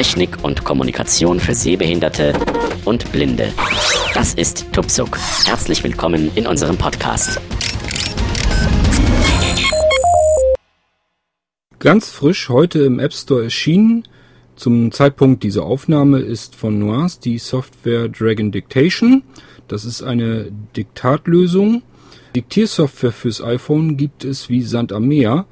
Technik und Kommunikation für Sehbehinderte und Blinde. Das ist Tupsuk. Herzlich willkommen in unserem Podcast. Ganz frisch heute im App Store erschienen. Zum Zeitpunkt dieser Aufnahme ist von Nuance die Software Dragon Dictation. Das ist eine Diktatlösung. Diktiersoftware fürs iPhone gibt es wie Sand am Meer.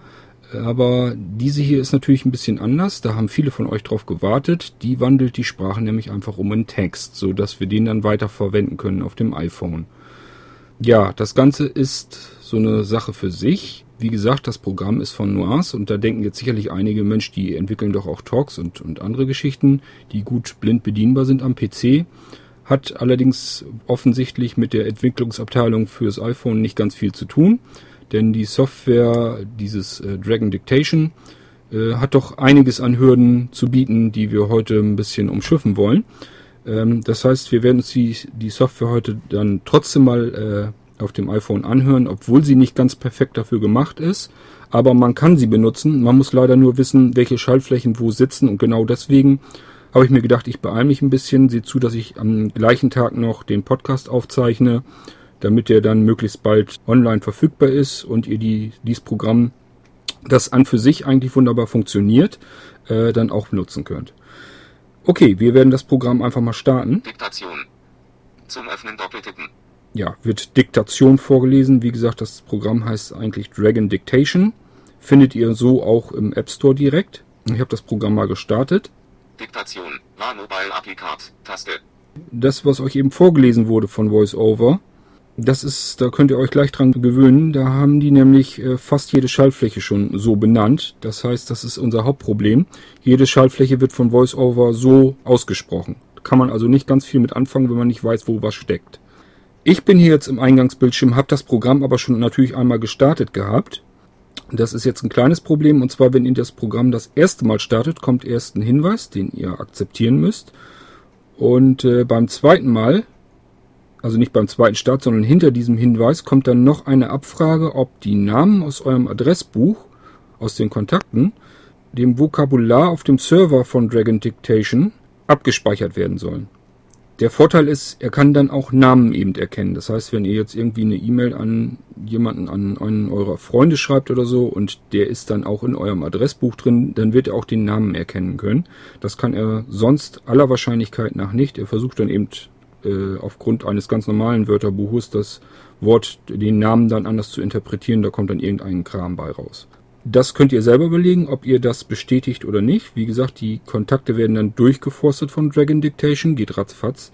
Aber diese hier ist natürlich ein bisschen anders. Da haben viele von euch drauf gewartet. Die wandelt die Sprache nämlich einfach um in Text, so dass wir den dann weiter verwenden können auf dem iPhone. Ja, das Ganze ist so eine Sache für sich. Wie gesagt, das Programm ist von Nuance und da denken jetzt sicherlich einige Mensch, die entwickeln doch auch Talks und, und andere Geschichten, die gut blind bedienbar sind am PC. Hat allerdings offensichtlich mit der Entwicklungsabteilung fürs iPhone nicht ganz viel zu tun denn die Software, dieses äh, Dragon Dictation, äh, hat doch einiges an Hürden zu bieten, die wir heute ein bisschen umschiffen wollen. Ähm, das heißt, wir werden uns die, die Software heute dann trotzdem mal äh, auf dem iPhone anhören, obwohl sie nicht ganz perfekt dafür gemacht ist. Aber man kann sie benutzen. Man muss leider nur wissen, welche Schaltflächen wo sitzen. Und genau deswegen habe ich mir gedacht, ich beeile mich ein bisschen, sehe zu, dass ich am gleichen Tag noch den Podcast aufzeichne damit der dann möglichst bald online verfügbar ist und ihr die, dieses Programm, das an für sich eigentlich wunderbar funktioniert, äh, dann auch benutzen könnt. Okay, wir werden das Programm einfach mal starten. Diktation. Zum Öffnen doppeltippen. Ja, wird Diktation vorgelesen. Wie gesagt, das Programm heißt eigentlich Dragon Dictation. Findet ihr so auch im App Store direkt. Ich habe das Programm mal gestartet. Diktation. War Mobile Applikat. Taste. Das, was euch eben vorgelesen wurde von VoiceOver, das ist, da könnt ihr euch gleich dran gewöhnen. Da haben die nämlich äh, fast jede Schaltfläche schon so benannt. Das heißt, das ist unser Hauptproblem. Jede Schaltfläche wird von VoiceOver so ausgesprochen. Kann man also nicht ganz viel mit anfangen, wenn man nicht weiß, wo was steckt. Ich bin hier jetzt im Eingangsbildschirm, habe das Programm aber schon natürlich einmal gestartet gehabt. Das ist jetzt ein kleines Problem und zwar, wenn ihr das Programm das erste Mal startet, kommt erst ein Hinweis, den ihr akzeptieren müsst. Und äh, beim zweiten Mal also nicht beim zweiten Start, sondern hinter diesem Hinweis kommt dann noch eine Abfrage, ob die Namen aus eurem Adressbuch, aus den Kontakten, dem Vokabular auf dem Server von Dragon Dictation abgespeichert werden sollen. Der Vorteil ist, er kann dann auch Namen eben erkennen. Das heißt, wenn ihr jetzt irgendwie eine E-Mail an jemanden, an einen eurer Freunde schreibt oder so und der ist dann auch in eurem Adressbuch drin, dann wird er auch den Namen erkennen können. Das kann er sonst aller Wahrscheinlichkeit nach nicht. Er versucht dann eben äh, aufgrund eines ganz normalen Wörterbuches das Wort, den Namen dann anders zu interpretieren, da kommt dann irgendein Kram bei raus. Das könnt ihr selber überlegen, ob ihr das bestätigt oder nicht. Wie gesagt, die Kontakte werden dann durchgeforstet von Dragon Dictation, geht ratzfatz.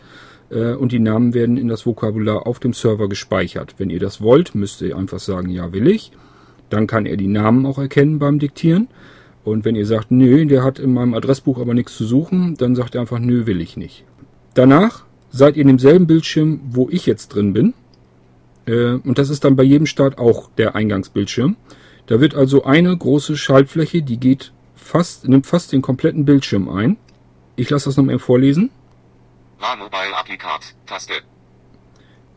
Äh, und die Namen werden in das Vokabular auf dem Server gespeichert. Wenn ihr das wollt, müsst ihr einfach sagen, ja will ich. Dann kann er die Namen auch erkennen beim Diktieren. Und wenn ihr sagt, nö, der hat in meinem Adressbuch aber nichts zu suchen, dann sagt er einfach, nö, will ich nicht. Danach seid ihr in demselben Bildschirm, wo ich jetzt drin bin. Äh, und das ist dann bei jedem Start auch der Eingangsbildschirm. Da wird also eine große Schaltfläche, die geht fast, nimmt fast den kompletten Bildschirm ein. Ich lasse das nochmal vorlesen. War Mobile Applikat, Taste.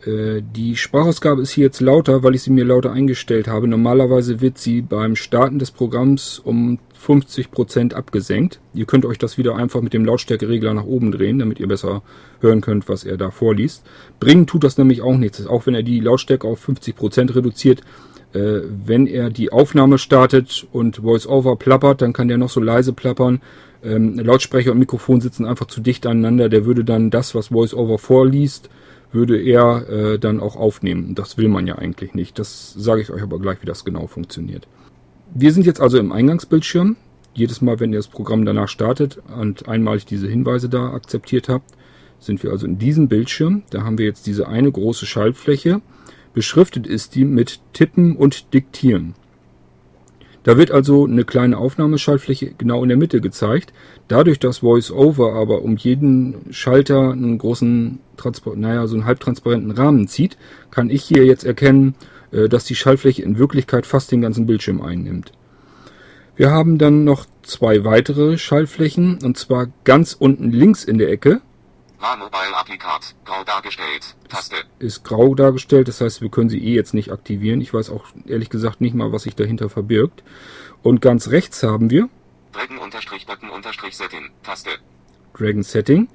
Äh, die Sprachausgabe ist hier jetzt lauter, weil ich sie mir lauter eingestellt habe. Normalerweise wird sie beim Starten des Programms um 50% abgesenkt. Ihr könnt euch das wieder einfach mit dem Lautstärkeregler nach oben drehen, damit ihr besser hören könnt, was er da vorliest. Bringen tut das nämlich auch nichts. Auch wenn er die Lautstärke auf 50% reduziert, äh, wenn er die Aufnahme startet und VoiceOver plappert, dann kann der noch so leise plappern. Ähm, Lautsprecher und Mikrofon sitzen einfach zu dicht aneinander. Der würde dann das, was VoiceOver vorliest, würde er äh, dann auch aufnehmen. Das will man ja eigentlich nicht. Das sage ich euch aber gleich, wie das genau funktioniert. Wir sind jetzt also im Eingangsbildschirm. Jedes Mal, wenn ihr das Programm danach startet und einmalig diese Hinweise da akzeptiert habt, sind wir also in diesem Bildschirm. Da haben wir jetzt diese eine große Schaltfläche. Beschriftet ist die mit Tippen und Diktieren. Da wird also eine kleine Aufnahmeschaltfläche genau in der Mitte gezeigt. Dadurch, dass VoiceOver aber um jeden Schalter einen großen, naja, so einen halbtransparenten Rahmen zieht, kann ich hier jetzt erkennen, dass die Schaltfläche in Wirklichkeit fast den ganzen Bildschirm einnimmt. Wir haben dann noch zwei weitere Schaltflächen, und zwar ganz unten links in der Ecke. Grau dargestellt, Taste. Ist grau dargestellt, das heißt, wir können sie eh jetzt nicht aktivieren. Ich weiß auch ehrlich gesagt nicht mal, was sich dahinter verbirgt. Und ganz rechts haben wir Dragon unterstrich Button unterstrich Setting. Taste. Dragon Setting.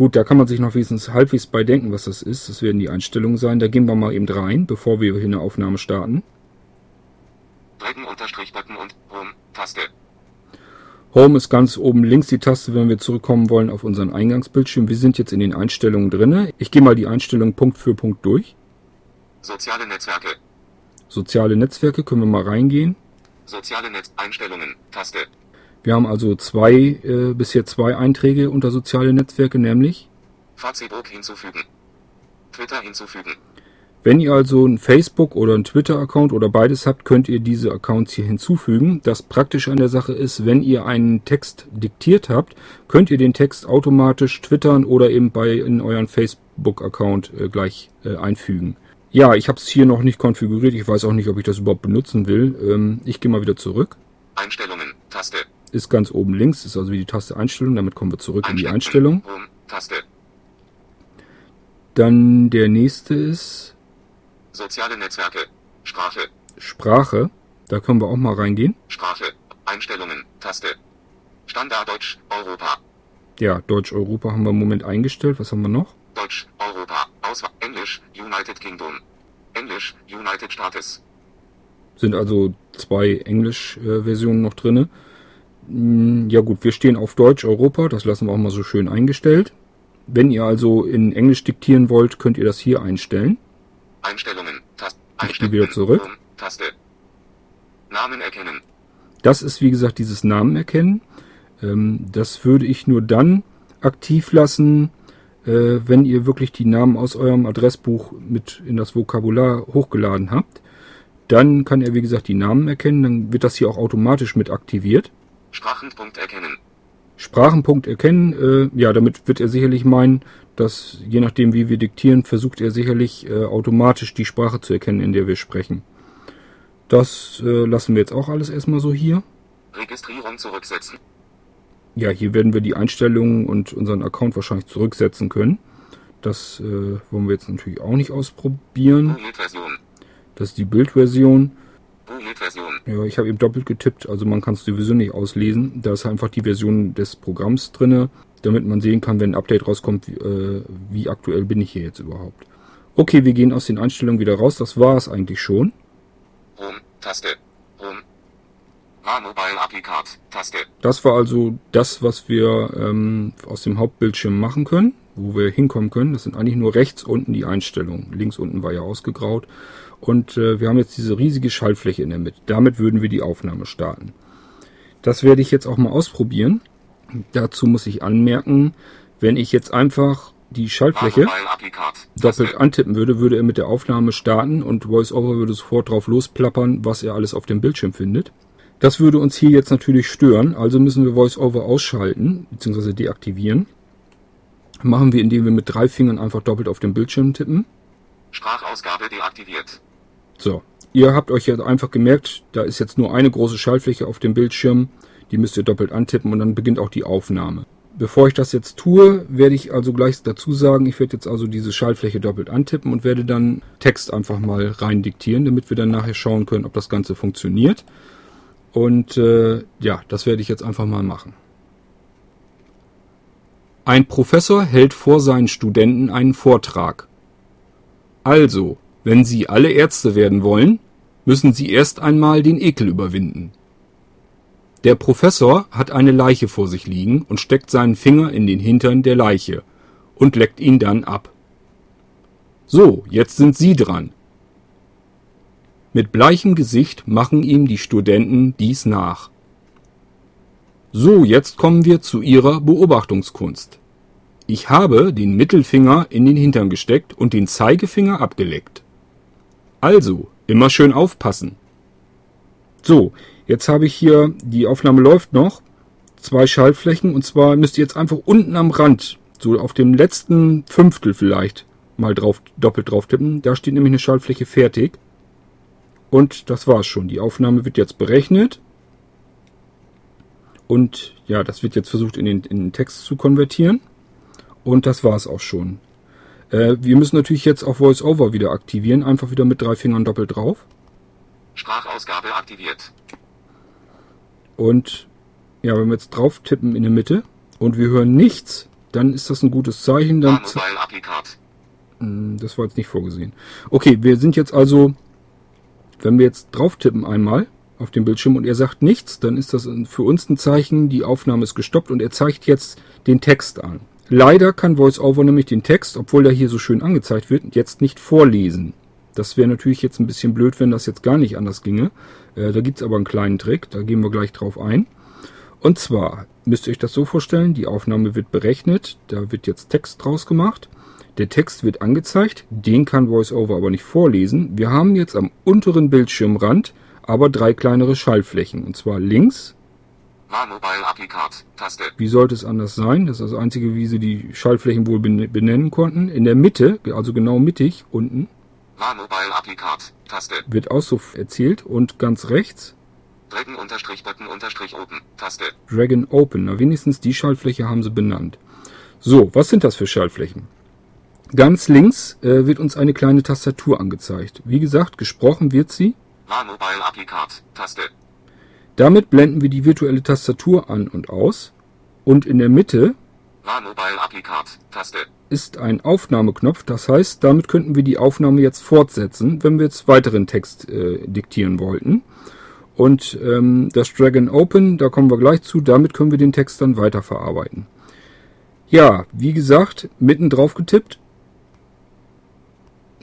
Gut, da kann man sich noch wenigstens halbwegs bei denken, was das ist. Das werden die Einstellungen sein. Da gehen wir mal eben rein, bevor wir hier eine Aufnahme starten. Dragon unterstrich Button und Home. Taste. Home ist ganz oben links die Taste, wenn wir zurückkommen wollen auf unseren Eingangsbildschirm. Wir sind jetzt in den Einstellungen drinne. Ich gehe mal die Einstellungen Punkt für Punkt durch. Soziale Netzwerke. Soziale Netzwerke können wir mal reingehen. Soziale Netz Einstellungen. Taste. Wir haben also zwei, äh, bisher zwei Einträge unter soziale Netzwerke, nämlich Facebook hinzufügen. Twitter hinzufügen. Wenn ihr also einen Facebook- oder einen Twitter-Account oder beides habt, könnt ihr diese Accounts hier hinzufügen. Das Praktische an der Sache ist, wenn ihr einen Text diktiert habt, könnt ihr den Text automatisch twittern oder eben bei in euren Facebook-Account äh, gleich äh, einfügen. Ja, ich habe es hier noch nicht konfiguriert. Ich weiß auch nicht, ob ich das überhaupt benutzen will. Ähm, ich gehe mal wieder zurück. Einstellungen. Taste. Ist ganz oben links, ist also wie die Taste Einstellung. Damit kommen wir zurück in die Einstellung. Taste. Dann der nächste ist Soziale Netzwerke. Sprache. Sprache. Da können wir auch mal reingehen. Sprache. Einstellungen. Taste. Standarddeutsch. Europa. Ja, Deutsch-Europa haben wir im Moment eingestellt. Was haben wir noch? Deutsch. Europa. Auswahl. Englisch. United Kingdom. Englisch. United Staates. Sind also zwei Englisch-Versionen noch drinne. Hm, Ja gut, wir stehen auf Deutsch Europa. Das lassen wir auch mal so schön eingestellt. Wenn ihr also in Englisch diktieren wollt, könnt ihr das hier einstellen. Einstellungen. Taste. Ich gehe wieder zurück. Taste. Namen erkennen. Das ist wie gesagt dieses Namen erkennen. Ähm, das würde ich nur dann aktiv lassen, äh, wenn ihr wirklich die Namen aus eurem Adressbuch mit in das Vokabular hochgeladen habt. Dann kann er wie gesagt die Namen erkennen. Dann wird das hier auch automatisch mit aktiviert. Sprachenpunkt erkennen. Sprachenpunkt erkennen, äh, ja, damit wird er sicherlich meinen, dass je nachdem wie wir diktieren, versucht er sicherlich äh, automatisch die Sprache zu erkennen, in der wir sprechen. Das äh, lassen wir jetzt auch alles erstmal so hier. Registrierung zurücksetzen. Ja, hier werden wir die Einstellungen und unseren Account wahrscheinlich zurücksetzen können. Das äh, wollen wir jetzt natürlich auch nicht ausprobieren. Das ist die Bildversion. Ja, ich habe eben doppelt getippt, also man kann es sowieso nicht auslesen. Da ist einfach die Version des Programms drinne, damit man sehen kann, wenn ein Update rauskommt, wie, äh, wie aktuell bin ich hier jetzt überhaupt. Okay, wir gehen aus den Einstellungen wieder raus. Das war es eigentlich schon. Home. Taste. Home. Taste. Das war also das, was wir ähm, aus dem Hauptbildschirm machen können, wo wir hinkommen können. Das sind eigentlich nur rechts unten die Einstellungen. Links unten war ja ausgegraut. Und äh, wir haben jetzt diese riesige Schaltfläche in der Mitte. Damit würden wir die Aufnahme starten. Das werde ich jetzt auch mal ausprobieren. Dazu muss ich anmerken, wenn ich jetzt einfach die Schaltfläche doppelt antippen würde, würde er mit der Aufnahme starten und VoiceOver würde sofort drauf losplappern, was er alles auf dem Bildschirm findet. Das würde uns hier jetzt natürlich stören, also müssen wir VoiceOver ausschalten bzw. deaktivieren. Machen wir, indem wir mit drei Fingern einfach doppelt auf den Bildschirm tippen. Sprachausgabe deaktiviert. So, ihr habt euch jetzt einfach gemerkt, da ist jetzt nur eine große Schaltfläche auf dem Bildschirm. Die müsst ihr doppelt antippen und dann beginnt auch die Aufnahme. Bevor ich das jetzt tue, werde ich also gleich dazu sagen, ich werde jetzt also diese Schaltfläche doppelt antippen und werde dann Text einfach mal rein diktieren, damit wir dann nachher schauen können, ob das Ganze funktioniert. Und äh, ja, das werde ich jetzt einfach mal machen. Ein Professor hält vor seinen Studenten einen Vortrag. Also, wenn Sie alle Ärzte werden wollen, müssen Sie erst einmal den Ekel überwinden. Der Professor hat eine Leiche vor sich liegen und steckt seinen Finger in den Hintern der Leiche und leckt ihn dann ab. So, jetzt sind Sie dran. Mit bleichem Gesicht machen ihm die Studenten dies nach. So, jetzt kommen wir zu Ihrer Beobachtungskunst. Ich habe den Mittelfinger in den Hintern gesteckt und den Zeigefinger abgeleckt. Also, immer schön aufpassen. So, jetzt habe ich hier, die Aufnahme läuft noch, zwei Schaltflächen und zwar müsst ihr jetzt einfach unten am Rand, so auf dem letzten Fünftel vielleicht, mal drauf, doppelt drauf tippen. Da steht nämlich eine Schaltfläche fertig. Und das war's schon. Die Aufnahme wird jetzt berechnet. Und ja, das wird jetzt versucht in den, in den Text zu konvertieren. Und das war's auch schon. Äh, wir müssen natürlich jetzt auch VoiceOver wieder aktivieren. Einfach wieder mit drei Fingern doppelt drauf. Sprachausgabe aktiviert. Und Ja, wenn wir jetzt drauf tippen in der Mitte und wir hören nichts, dann ist das ein gutes Zeichen. Dann. Hm, das war jetzt nicht vorgesehen. Okay, wir sind jetzt also, wenn wir jetzt drauf tippen einmal auf dem Bildschirm und er sagt nichts, dann ist das für uns ein Zeichen, die Aufnahme ist gestoppt und er zeigt jetzt den Text an. Leider kann VoiceOver nämlich den Text, obwohl der hier so schön angezeigt wird, jetzt nicht vorlesen. Das wäre natürlich jetzt ein bisschen blöd, wenn das jetzt gar nicht anders ginge. Äh, da gibt's aber einen kleinen Trick, da gehen wir gleich drauf ein. Und zwar müsst ihr euch das so vorstellen, die Aufnahme wird berechnet, da wird jetzt Text draus gemacht. Der Text wird angezeigt, den kann VoiceOver aber nicht vorlesen. Wir haben jetzt am unteren Bildschirmrand aber drei kleinere Schallflächen. Und zwar links, War Mobile Applicat. Taste. Wie sollte es anders sein? Das ist das einzige, wie sie die Schallflächen wohl bene- benennen konnten. In der Mitte, also genau mittig, unten, wird auch so erzählt. Und ganz rechts, Dragon unterstrich Button unterstrich Open. Taste. Dragon Open. Na, wenigstens die Schaltfläche haben sie benannt. So, was sind das für Schaltflächen? Ganz links äh, wird uns eine kleine Tastatur angezeigt. Wie gesagt, gesprochen wird sie. War Mobile Applicat. Taste. Damit blenden wir die virtuelle Tastatur an und aus. Und in der Mitte ist ein Aufnahmeknopf. Das heißt, damit könnten wir die Aufnahme jetzt fortsetzen, wenn wir jetzt weiteren Text äh, diktieren wollten. Und ähm, das Dragon Open, da kommen wir gleich zu, damit können wir den Text dann weiterverarbeiten. Ja, wie gesagt, mitten drauf getippt.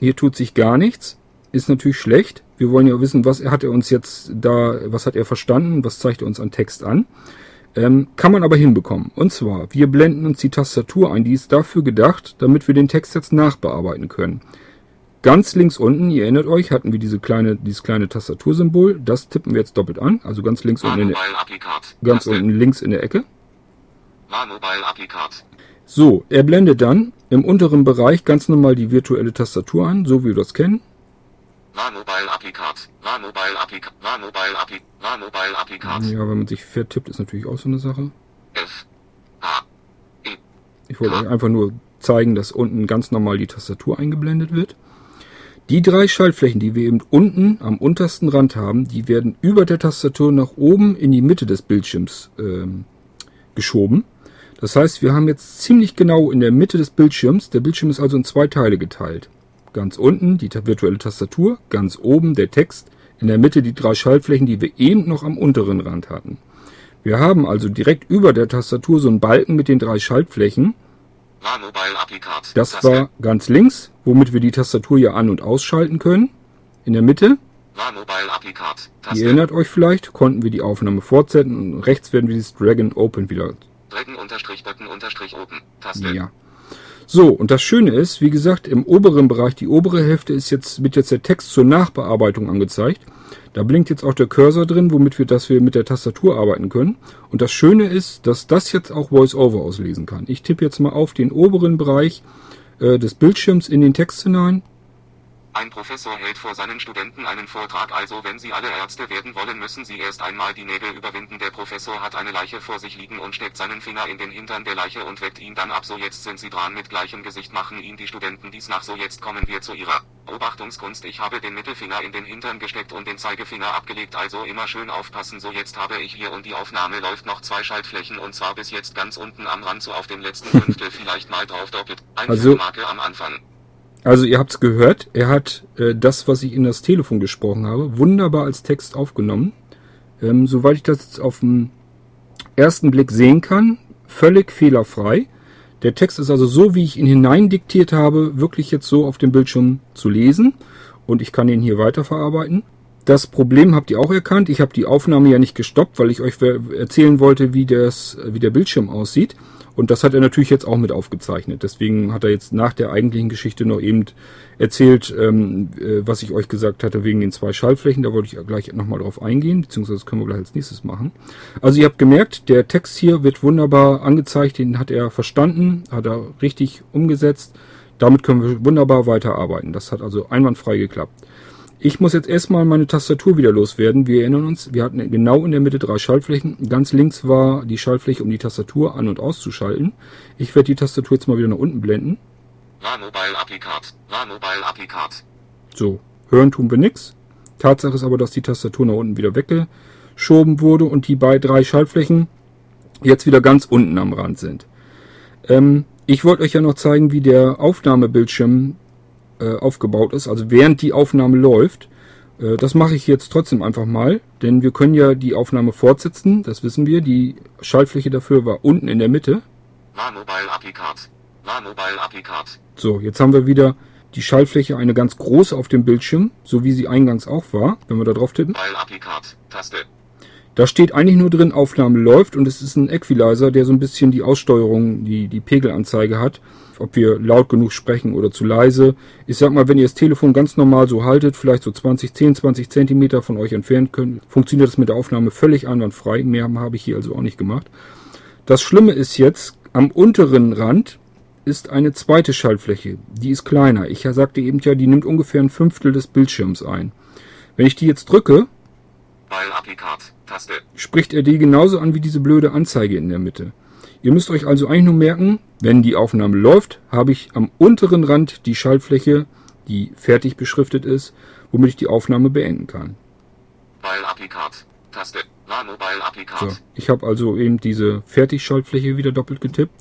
Hier tut sich gar nichts. Ist natürlich schlecht. Wir wollen ja wissen, was hat er uns jetzt da, was hat er verstanden, was zeigt er uns an Text an. Ähm, kann man aber hinbekommen. Und zwar, wir blenden uns die Tastatur ein, die ist dafür gedacht, damit wir den Text jetzt nachbearbeiten können. Ganz links unten, ihr erinnert euch, hatten wir diese kleine, dieses kleine Tastatursymbol. Das tippen wir jetzt doppelt an. Also ganz links unten in der, ganz unten links in der Ecke. So, er blendet dann im unteren Bereich ganz normal die virtuelle Tastatur an, so wie wir das kennen. War Mobile Applicat. War Mobile Applicat. War Mobile Applicat. War Mobile Applicat. Ja, wenn man sich vertippt, ist natürlich auch so eine Sache. F. A. E. Ich wollte euch einfach nur zeigen, dass unten ganz normal die Tastatur eingeblendet wird. Die drei Schaltflächen, die wir eben unten am untersten Rand haben, die werden über der Tastatur nach oben in die Mitte des Bildschirms ähm, geschoben. Das heißt, wir haben jetzt ziemlich genau in der Mitte des Bildschirms, der Bildschirm ist also in zwei Teile geteilt. Ganz unten die virtuelle Tastatur, ganz oben der Text, in der Mitte die drei Schaltflächen, die wir eben noch am unteren Rand hatten. Wir haben also direkt über der Tastatur so einen Balken mit den drei Schaltflächen. Das war ganz links, womit wir die Tastatur hier an- und ausschalten können. In der Mitte, ihr erinnert euch vielleicht, konnten wir die Aufnahme fortsetzen und rechts werden wir dieses Dragon Open wieder. Dragon unterstrich Button unterstrich Open. Taste. Ja. So, und das Schöne ist, wie gesagt, im oberen Bereich, die obere Hälfte ist jetzt, wird jetzt der Text zur Nachbearbeitung angezeigt. Da blinkt jetzt auch der Cursor drin, womit wir, dass wir mit der Tastatur arbeiten können. Und das Schöne ist, dass das jetzt auch VoiceOver auslesen kann. Ich tippe jetzt mal auf den oberen Bereich äh, des Bildschirms in den Text hinein. Ein Professor hält vor seinen Studenten einen Vortrag, also wenn Sie alle Ärzte werden wollen, müssen Sie erst einmal die Nägel überwinden. Der Professor hat eine Leiche vor sich liegen und steckt seinen Finger in den Hintern der Leiche und weckt ihn dann ab. So jetzt sind Sie dran mit gleichem Gesicht machen ihn die Studenten dies nach. So jetzt kommen wir zu Ihrer Beobachtungskunst. Ich habe den Mittelfinger in den Hintern gesteckt und den Zeigefinger abgelegt, also immer schön aufpassen. So jetzt habe ich hier und die Aufnahme läuft noch zwei Schaltflächen und zwar bis jetzt ganz unten am Rand so auf dem letzten Fünftel vielleicht mal drauf doppelt. Eine Also- Marke am Anfang. Also ihr habt's gehört, er hat äh, das, was ich in das Telefon gesprochen habe, wunderbar als Text aufgenommen. Ähm, soweit ich das jetzt auf den ersten Blick sehen kann, völlig fehlerfrei. Der Text ist also so, wie ich ihn hineindiktiert habe, wirklich jetzt so auf dem Bildschirm zu lesen. Und ich kann ihn hier weiterverarbeiten. Das Problem habt ihr auch erkannt. Ich habe die Aufnahme ja nicht gestoppt, weil ich euch erzählen wollte, wie, das, wie der Bildschirm aussieht. Und das hat er natürlich jetzt auch mit aufgezeichnet. Deswegen hat er jetzt nach der eigentlichen Geschichte noch eben erzählt, ähm, äh, was ich euch gesagt hatte wegen den zwei Schallflächen. Da wollte ich gleich nochmal drauf eingehen, beziehungsweise können wir gleich als nächstes machen. Also ihr habt gemerkt, der Text hier wird wunderbar angezeigt, den hat er verstanden, hat er richtig umgesetzt. Damit können wir wunderbar weiterarbeiten. Das hat also einwandfrei geklappt. Ich muss jetzt erstmal meine Tastatur wieder loswerden. Wir erinnern uns, wir hatten genau in der Mitte drei Schaltflächen. Ganz links war die Schaltfläche, um die Tastatur an- und auszuschalten. Ich werde die Tastatur jetzt mal wieder nach unten blenden. So, hören tun wir nix. Tatsache ist aber, dass die Tastatur nach unten wieder weggeschoben wurde und die bei drei Schaltflächen, jetzt wieder ganz unten am Rand sind. Ähm, ich wollte euch ja noch zeigen, wie der Aufnahmebildschirm äh, aufgebaut ist, also während die Aufnahme läuft. Äh, das mache ich jetzt trotzdem einfach mal, denn wir können ja die Aufnahme fortsetzen, das wissen wir. Die Schaltfläche dafür war unten in der Mitte. So, jetzt haben wir wieder die Schaltfläche eine ganz große auf dem Bildschirm, so wie sie eingangs auch war, wenn wir da drauf tippen. Mobile. Taste. Da steht eigentlich nur drin, Aufnahme läuft und es ist ein Equalizer, der so ein bisschen die Aussteuerung, die, die Pegelanzeige hat. Ob wir laut genug sprechen oder zu leise. Ich sag mal, wenn ihr das Telefon ganz normal so haltet, vielleicht so 20, 10, 20 Zentimeter von euch entfernt könnt, funktioniert das mit der Aufnahme völlig einwandfrei. Mehr habe ich hier also auch nicht gemacht. Das Schlimme ist jetzt, am unteren Rand ist eine zweite Schaltfläche. Die ist kleiner. Ich sagte eben ja, die nimmt ungefähr ein Fünftel des Bildschirms ein. Wenn ich die jetzt drücke, Mobile Applicat. Taste. spricht er die genauso an wie diese blöde Anzeige in der Mitte. Ihr müsst euch also eigentlich nur merken, wenn die Aufnahme läuft, habe ich am unteren Rand die Schaltfläche, die fertig beschriftet ist, womit ich die Aufnahme beenden kann. Taste. So, ich habe also eben diese Fertigschaltfläche wieder doppelt getippt.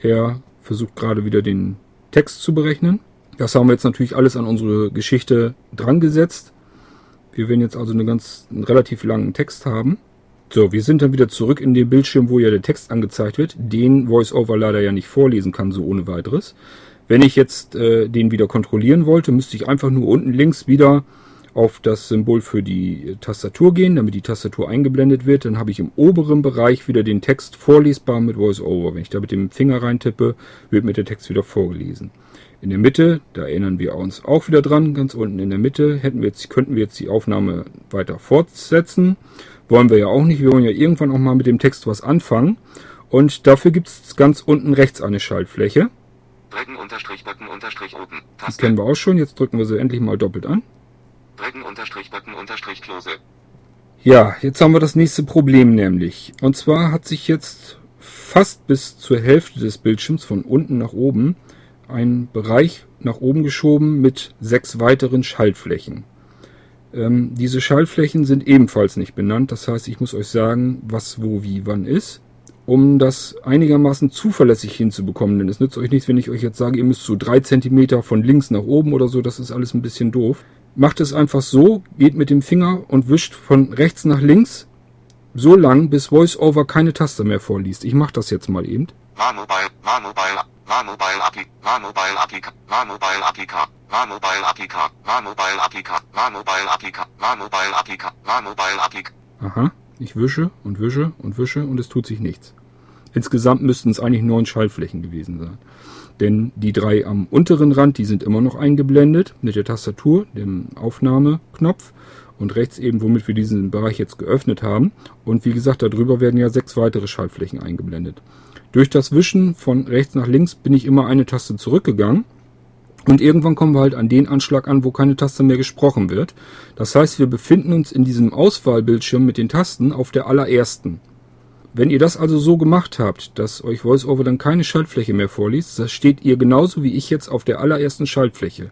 Er versucht gerade wieder den Text zu berechnen. Das haben wir jetzt natürlich alles an unsere Geschichte dran gesetzt. Wir werden jetzt also eine ganz, einen relativ langen Text haben. So, wir sind dann wieder zurück in den Bildschirm, wo ja der Text angezeigt wird, den VoiceOver leider ja nicht vorlesen kann, so ohne weiteres. Wenn ich jetzt äh, den wieder kontrollieren wollte, müsste ich einfach nur unten links wieder auf das Symbol für die Tastatur gehen, damit die Tastatur eingeblendet wird. Dann habe ich im oberen Bereich wieder den Text vorlesbar mit VoiceOver. Wenn ich da mit dem Finger reintippe, wird mir der Text wieder vorgelesen. In der Mitte, da erinnern wir uns auch wieder dran, ganz unten in der Mitte hätten wir jetzt, könnten wir jetzt die Aufnahme weiter fortsetzen. Wollen wir ja auch nicht. Wir wollen ja irgendwann auch mal mit dem Text was anfangen. Und dafür gibt es ganz unten rechts eine Schaltfläche. Drücken unterstrich Button unterstrich oben. Die Taste. kennen wir auch schon. Jetzt drücken wir sie endlich mal doppelt an. Drücken unterstrich Button unterstrich Close. Ja, jetzt haben wir das nächste Problem nämlich. Und zwar hat sich jetzt fast bis zur Hälfte des Bildschirms von unten nach oben ein Bereich nach oben geschoben mit sechs weiteren Schaltflächen. Ähm, diese Schaltflächen sind ebenfalls nicht benannt. Das heißt, ich muss euch sagen, was, wo, wie, wann ist, um das einigermaßen zuverlässig hinzubekommen. Denn es nützt euch nichts, wenn ich euch jetzt sage, ihr müsst so drei Zentimeter von links nach oben oder so. Das ist alles ein bisschen doof. Macht es einfach so, geht mit dem Finger und wischt von rechts nach links so lang, bis VoiceOver keine Taste mehr vorliest. Ich mache das jetzt mal eben. La Mobile. La Mobile. La Mobile Appli. La Mobile Applica. La Mobile Applica. La Mobile Applica. La Mobile Applica. La Mobile Applica. La Mobile Applica. La Mobile Applica. Aha, ich wische und wische und wische und es tut sich nichts. Insgesamt müssten es eigentlich neun Schaltflächen gewesen sein. Denn die drei am unteren Rand, die sind immer noch eingeblendet mit der Tastatur, dem Aufnahmeknopf und rechts eben, womit wir diesen Bereich jetzt geöffnet haben. Und wie gesagt, darüber werden ja sechs weitere Schaltflächen eingeblendet. Durch das Wischen von rechts nach links bin ich immer eine Taste zurückgegangen. Und irgendwann kommen wir halt an den Anschlag an, wo keine Taste mehr gesprochen wird. Das heißt, wir befinden uns in diesem Auswahlbildschirm mit den Tasten auf der allerersten. Wenn ihr das also so gemacht habt, dass euch VoiceOver dann keine Schaltfläche mehr vorliest, das steht ihr genauso wie ich jetzt auf der allerersten Schaltfläche.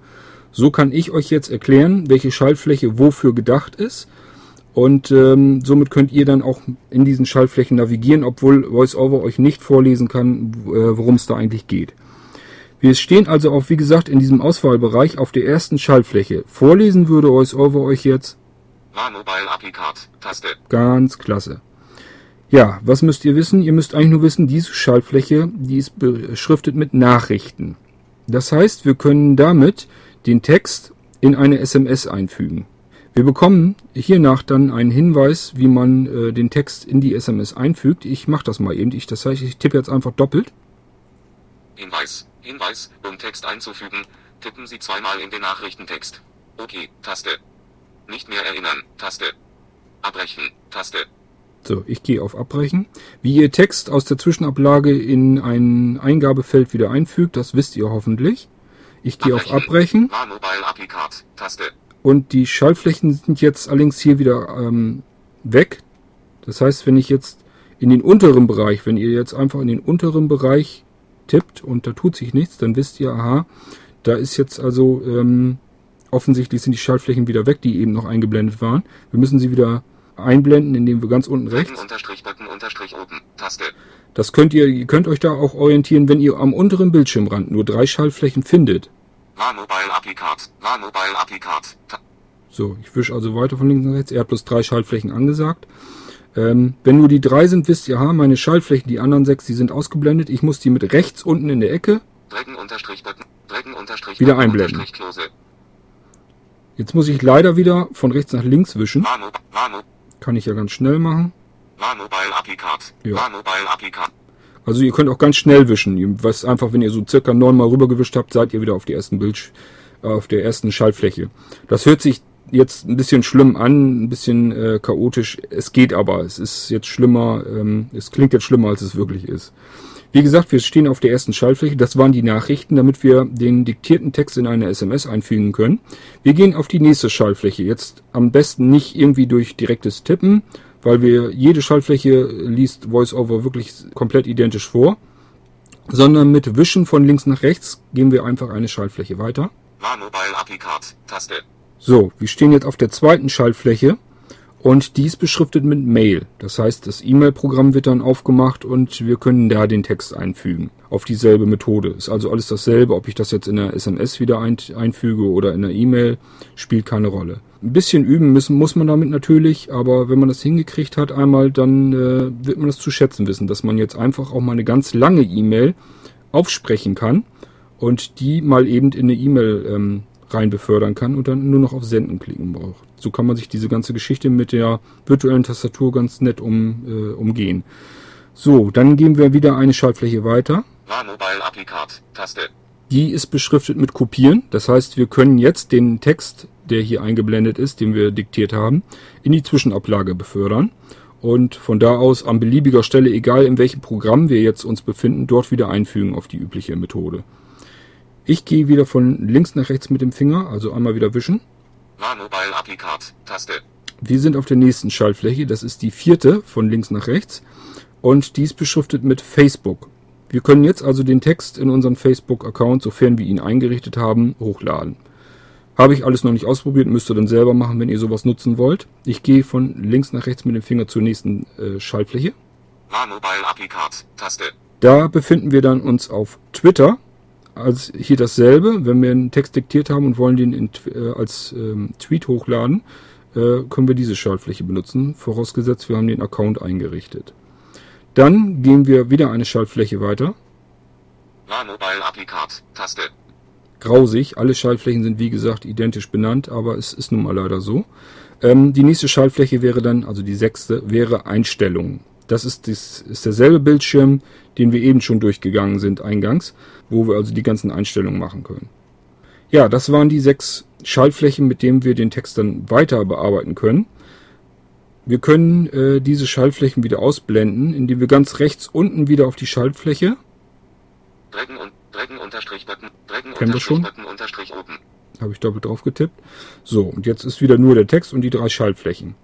So kann ich euch jetzt erklären, welche Schaltfläche wofür gedacht ist. Und ähm, somit könnt ihr dann auch in diesen Schaltflächen navigieren, obwohl VoiceOver euch nicht vorlesen kann, äh, worum es da eigentlich geht. Wir stehen also auch, wie gesagt, in diesem Auswahlbereich auf der ersten Schaltfläche. Vorlesen würde VoiceOver euch jetzt Mobile. Taste. Ganz klasse. Ja, was müsst ihr wissen? Ihr müsst eigentlich nur wissen, diese Schaltfläche, die ist beschriftet mit Nachrichten. Das heißt, wir können damit den Text in eine SMS einfügen. Wir bekommen hiernach dann einen Hinweis, wie man äh, den Text in die SMS einfügt. Ich mache das mal eben. Ich, das heißt, ich tippe jetzt einfach doppelt. Hinweis. Hinweis. Um Text einzufügen, tippen Sie zweimal in den Nachrichtentext. Okay. Taste. Nicht mehr erinnern. Taste. Abbrechen. Taste. So, ich gehe auf Abbrechen. Wie ihr Text aus der Zwischenablage in ein Eingabefeld wieder einfügt, das wisst ihr hoffentlich. Ich gehe auf Abbrechen Mobile Applicat. Taste. Und die Schaltflächen sind jetzt allerdings hier wieder ähm, weg. Das heißt, wenn ich jetzt in den unteren Bereich, wenn ihr jetzt einfach in den unteren Bereich tippt und da tut sich nichts, dann wisst ihr, aha, da ist jetzt also ähm, offensichtlich sind die Schaltflächen wieder weg, die eben noch eingeblendet waren. Wir müssen sie wieder einblenden, indem wir ganz unten rechts. Das könnt ihr, ihr könnt euch da auch orientieren, wenn ihr am unteren Bildschirmrand nur drei Schaltflächen findet. War Mobile Applicat. War Mobile Applicat. So, ich wische also weiter von links nach rechts. Er hat bloß drei Schaltflächen angesagt. Ähm, wenn nur die drei sind, wisst ihr, aha, meine Schaltflächen, die anderen sechs, die sind ausgeblendet. Ich muss die mit rechts unten in der Ecke. Wieder einblenden. Jetzt muss ich leider wieder von rechts nach links wischen. War, war, Kann ich ja ganz schnell machen. war Mobile Applicat. Ja. War Mobile Applicat. Also ihr könnt auch ganz schnell wischen. Was einfach, wenn ihr so circa neunmal rübergewischt habt, seid ihr wieder auf die ersten Bildsch äh, auf der ersten Schaltfläche. Das hört sich jetzt ein bisschen schlimm an, ein bisschen äh, chaotisch. Es geht aber. Es ist jetzt schlimmer. Ähm, es klingt jetzt schlimmer, als es wirklich ist. Wie gesagt, wir stehen auf der ersten Schaltfläche. Das waren die Nachrichten, damit wir den diktierten Text in eine SMS einfügen können. Wir gehen auf die nächste Schaltfläche. Jetzt am besten nicht irgendwie durch direktes Tippen, weil wir jede Schaltfläche liest VoiceOver wirklich komplett identisch vor, sondern mit Wischen von links nach rechts gehen wir einfach eine Schaltfläche weiter. So, wir stehen jetzt auf der zweiten Schaltfläche und die ist beschriftet mit Mail. Das heißt, das E-Mail-Programm wird dann aufgemacht und wir können da den Text einfügen. Auf dieselbe Methode. Ist also alles dasselbe. Ob ich das jetzt in der SMS wieder ein, einfüge oder in der E-Mail, spielt keine Rolle. Ein bisschen üben müssen muss man damit natürlich, aber wenn man das hingekriegt hat einmal, dann äh, wird man das zu schätzen wissen, dass man jetzt einfach auch mal eine ganz lange E-Mail aufsprechen kann und die mal eben in eine E-Mail ähm, rein befördern kann und dann nur noch auf Senden klicken braucht. So kann man sich diese ganze Geschichte mit der virtuellen Tastatur ganz nett um, äh, umgehen. So, dann gehen wir wieder eine Schaltfläche weiter. Die ist beschriftet mit Kopieren. Das heißt, wir können jetzt den Text, der hier eingeblendet ist, den wir diktiert haben, in die Zwischenablage befördern und von da aus an beliebiger Stelle, egal in welchem Programm wir jetzt uns befinden, dort wieder einfügen auf die übliche Methode. Ich gehe wieder von links nach rechts mit dem Finger, also einmal wieder wischen. Wir sind auf der nächsten Schaltfläche, das ist die vierte von links nach rechts und die ist beschriftet mit Facebook. Wir können jetzt also den Text in unseren Facebook-Account, sofern wir ihn eingerichtet haben, hochladen. Habe ich alles noch nicht ausprobiert, müsst ihr dann selber machen, wenn ihr sowas nutzen wollt. Ich gehe von links nach rechts mit dem Finger zur nächsten äh, Schaltfläche. Da befinden wir dann uns auf Twitter. Also hier dasselbe, wenn wir einen Text diktiert haben und wollen den in, äh, als ähm, Tweet hochladen, äh, können wir diese Schaltfläche benutzen, vorausgesetzt wir haben den Account eingerichtet. Dann gehen wir wieder eine Schaltfläche weiter. Grausig, alle Schaltflächen sind wie gesagt identisch benannt, aber es ist nun mal leider so. Ähm, die nächste Schaltfläche wäre dann, also die sechste, wäre Einstellungen. Das ist, das ist derselbe Bildschirm, den wir eben schon durchgegangen sind eingangs, wo wir also die ganzen Einstellungen machen können. Ja, das waren die sechs Schaltflächen, mit denen wir den Text dann weiter bearbeiten können. Wir können äh, diese Schaltflächen wieder ausblenden, indem wir ganz rechts unten wieder auf die Schaltfläche, Drücken und Drücken Unterstrich Button. Drücken Kennen wir schon? Button Unterstrich oben. habe ich doppelt drauf getippt. So, und jetzt ist wieder nur der Text und die drei Schaltflächen.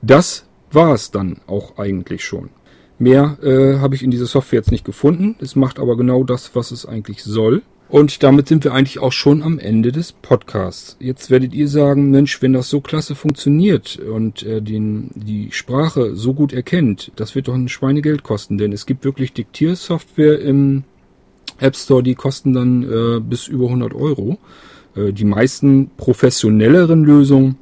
Das war es dann auch eigentlich schon. Mehr äh, habe ich in dieser Software jetzt nicht gefunden. Es macht aber genau das, was es eigentlich soll. Und damit sind wir eigentlich auch schon am Ende des Podcasts. Jetzt werdet ihr sagen, Mensch, wenn das so klasse funktioniert und äh, den, die Sprache so gut erkennt, das wird doch ein Schweinegeld kosten, denn es gibt wirklich Diktiersoftware im App Store, die kosten dann äh, bis über 100 Euro. Äh, die meisten professionelleren Lösungen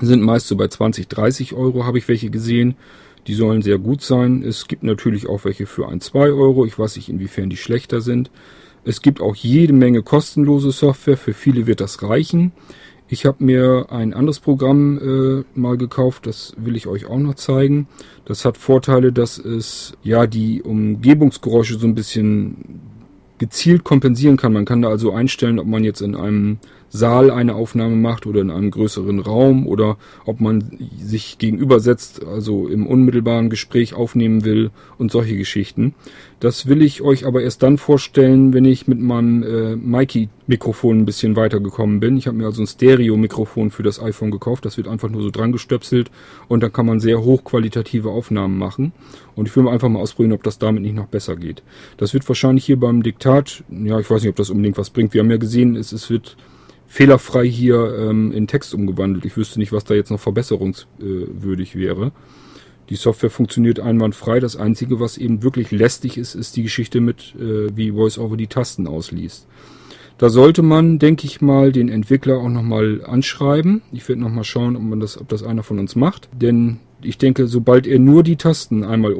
sind meist so bei 20, 30 Euro, habe ich welche gesehen. Die sollen sehr gut sein. Es gibt natürlich auch welche für ein, 2 Euro. Ich weiß nicht, inwiefern die schlechter sind. Es gibt auch jede Menge kostenlose Software. Für viele wird das reichen. Ich habe mir ein anderes Programm äh, mal gekauft, das will ich euch auch noch zeigen. Das hat Vorteile, dass es ja die Umgebungsgeräusche so ein bisschen gezielt kompensieren kann. Man kann da also einstellen, ob man jetzt in einem Saal eine Aufnahme macht oder in einem größeren Raum oder ob man sich gegenübersetzt, also im unmittelbaren Gespräch aufnehmen will und solche Geschichten. Das will ich euch aber erst dann vorstellen, wenn ich mit meinem äh, Mikey-Mikrofon ein bisschen weitergekommen bin. Ich habe mir also ein Stereo-Mikrofon für das iPhone gekauft. Das wird einfach nur so dran gestöpselt und dann kann man sehr hochqualitative Aufnahmen machen. Und ich will mal einfach mal ausprobieren, ob das damit nicht noch besser geht. Das wird wahrscheinlich hier beim Diktat, ja, ich weiß nicht, ob das unbedingt was bringt. Wir haben ja gesehen, es, es wird fehlerfrei hier ähm, in Text umgewandelt. Ich wüsste nicht, was da jetzt noch verbesserungswürdig wäre. Die Software funktioniert einwandfrei. Das Einzige, was eben wirklich lästig ist, ist die Geschichte mit, äh, wie VoiceOver die Tasten ausliest. Da sollte man, denke ich mal, den Entwickler auch nochmal anschreiben. Ich werde nochmal schauen, ob, man das, ob das einer von uns macht. Denn ich denke, sobald er nur die Tasten einmal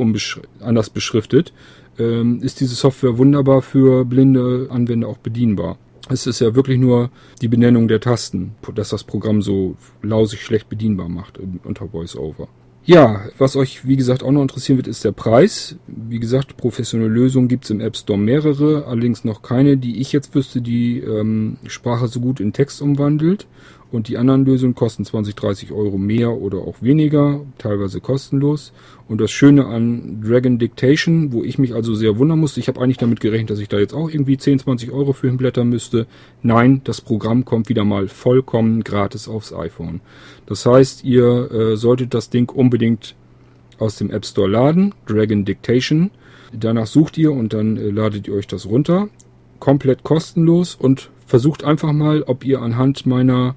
anders beschriftet, ähm, ist diese Software wunderbar für blinde Anwender auch bedienbar. Es ist ja wirklich nur die Benennung der Tasten, dass das Programm so lausig schlecht bedienbar macht unter VoiceOver. Ja, was euch wie gesagt auch noch interessieren wird, ist der Preis. Wie gesagt, professionelle Lösungen gibt's im App Store mehrere, allerdings noch keine, die ich jetzt wüsste, die ähm, Sprache so gut in Text umwandelt. Und die anderen Lösungen kosten 20, 30 Euro mehr oder auch weniger, teilweise kostenlos. Und das Schöne an Dragon Dictation, wo ich mich also sehr wundern musste, ich habe eigentlich damit gerechnet, dass ich da jetzt auch irgendwie 10, 20 Euro für hinblättern müsste. Nein, das Programm kommt wieder mal vollkommen gratis aufs iPhone. Das heißt, ihr äh, solltet das Ding unbedingt aus dem App Store laden, Dragon Dictation. Danach sucht ihr und dann äh, ladet ihr euch das runter. Komplett kostenlos und versucht einfach mal, ob ihr anhand meiner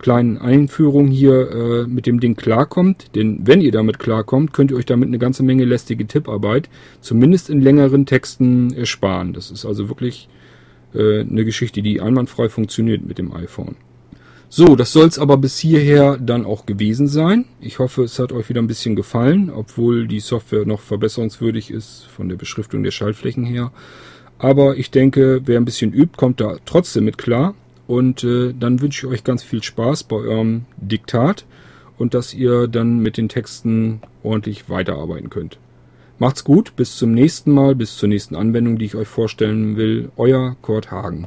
kleinen Einführung hier äh, mit dem Ding klarkommt. Denn wenn ihr damit klarkommt, könnt ihr euch damit eine ganze Menge lästige Tipparbeit, zumindest in längeren Texten, ersparen. Das ist also wirklich äh, eine Geschichte, die einwandfrei funktioniert mit dem iPhone. So, das soll es aber bis hierher dann auch gewesen sein. Ich hoffe, es hat euch wieder ein bisschen gefallen, obwohl die Software noch verbesserungswürdig ist von der Beschriftung der Schaltflächen her. Aber ich denke, wer ein bisschen übt, kommt da trotzdem mit klar. Und äh, dann wünsche ich euch ganz viel Spaß bei eurem Diktat und dass ihr dann mit den Texten ordentlich weiterarbeiten könnt. Macht's gut, bis zum nächsten Mal, bis zur nächsten Anwendung, die ich euch vorstellen will. Euer Kurt Hagen.